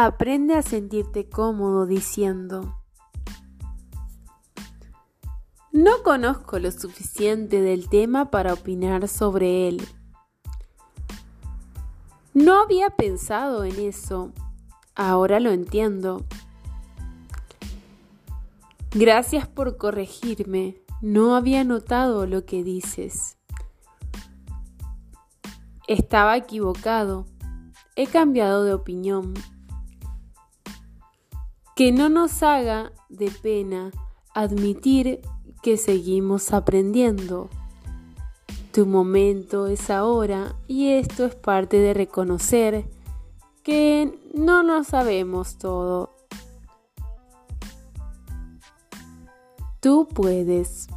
Aprende a sentirte cómodo diciendo, no conozco lo suficiente del tema para opinar sobre él. No había pensado en eso. Ahora lo entiendo. Gracias por corregirme. No había notado lo que dices. Estaba equivocado. He cambiado de opinión que no nos haga de pena admitir que seguimos aprendiendo. Tu momento es ahora y esto es parte de reconocer que no lo sabemos todo. Tú puedes.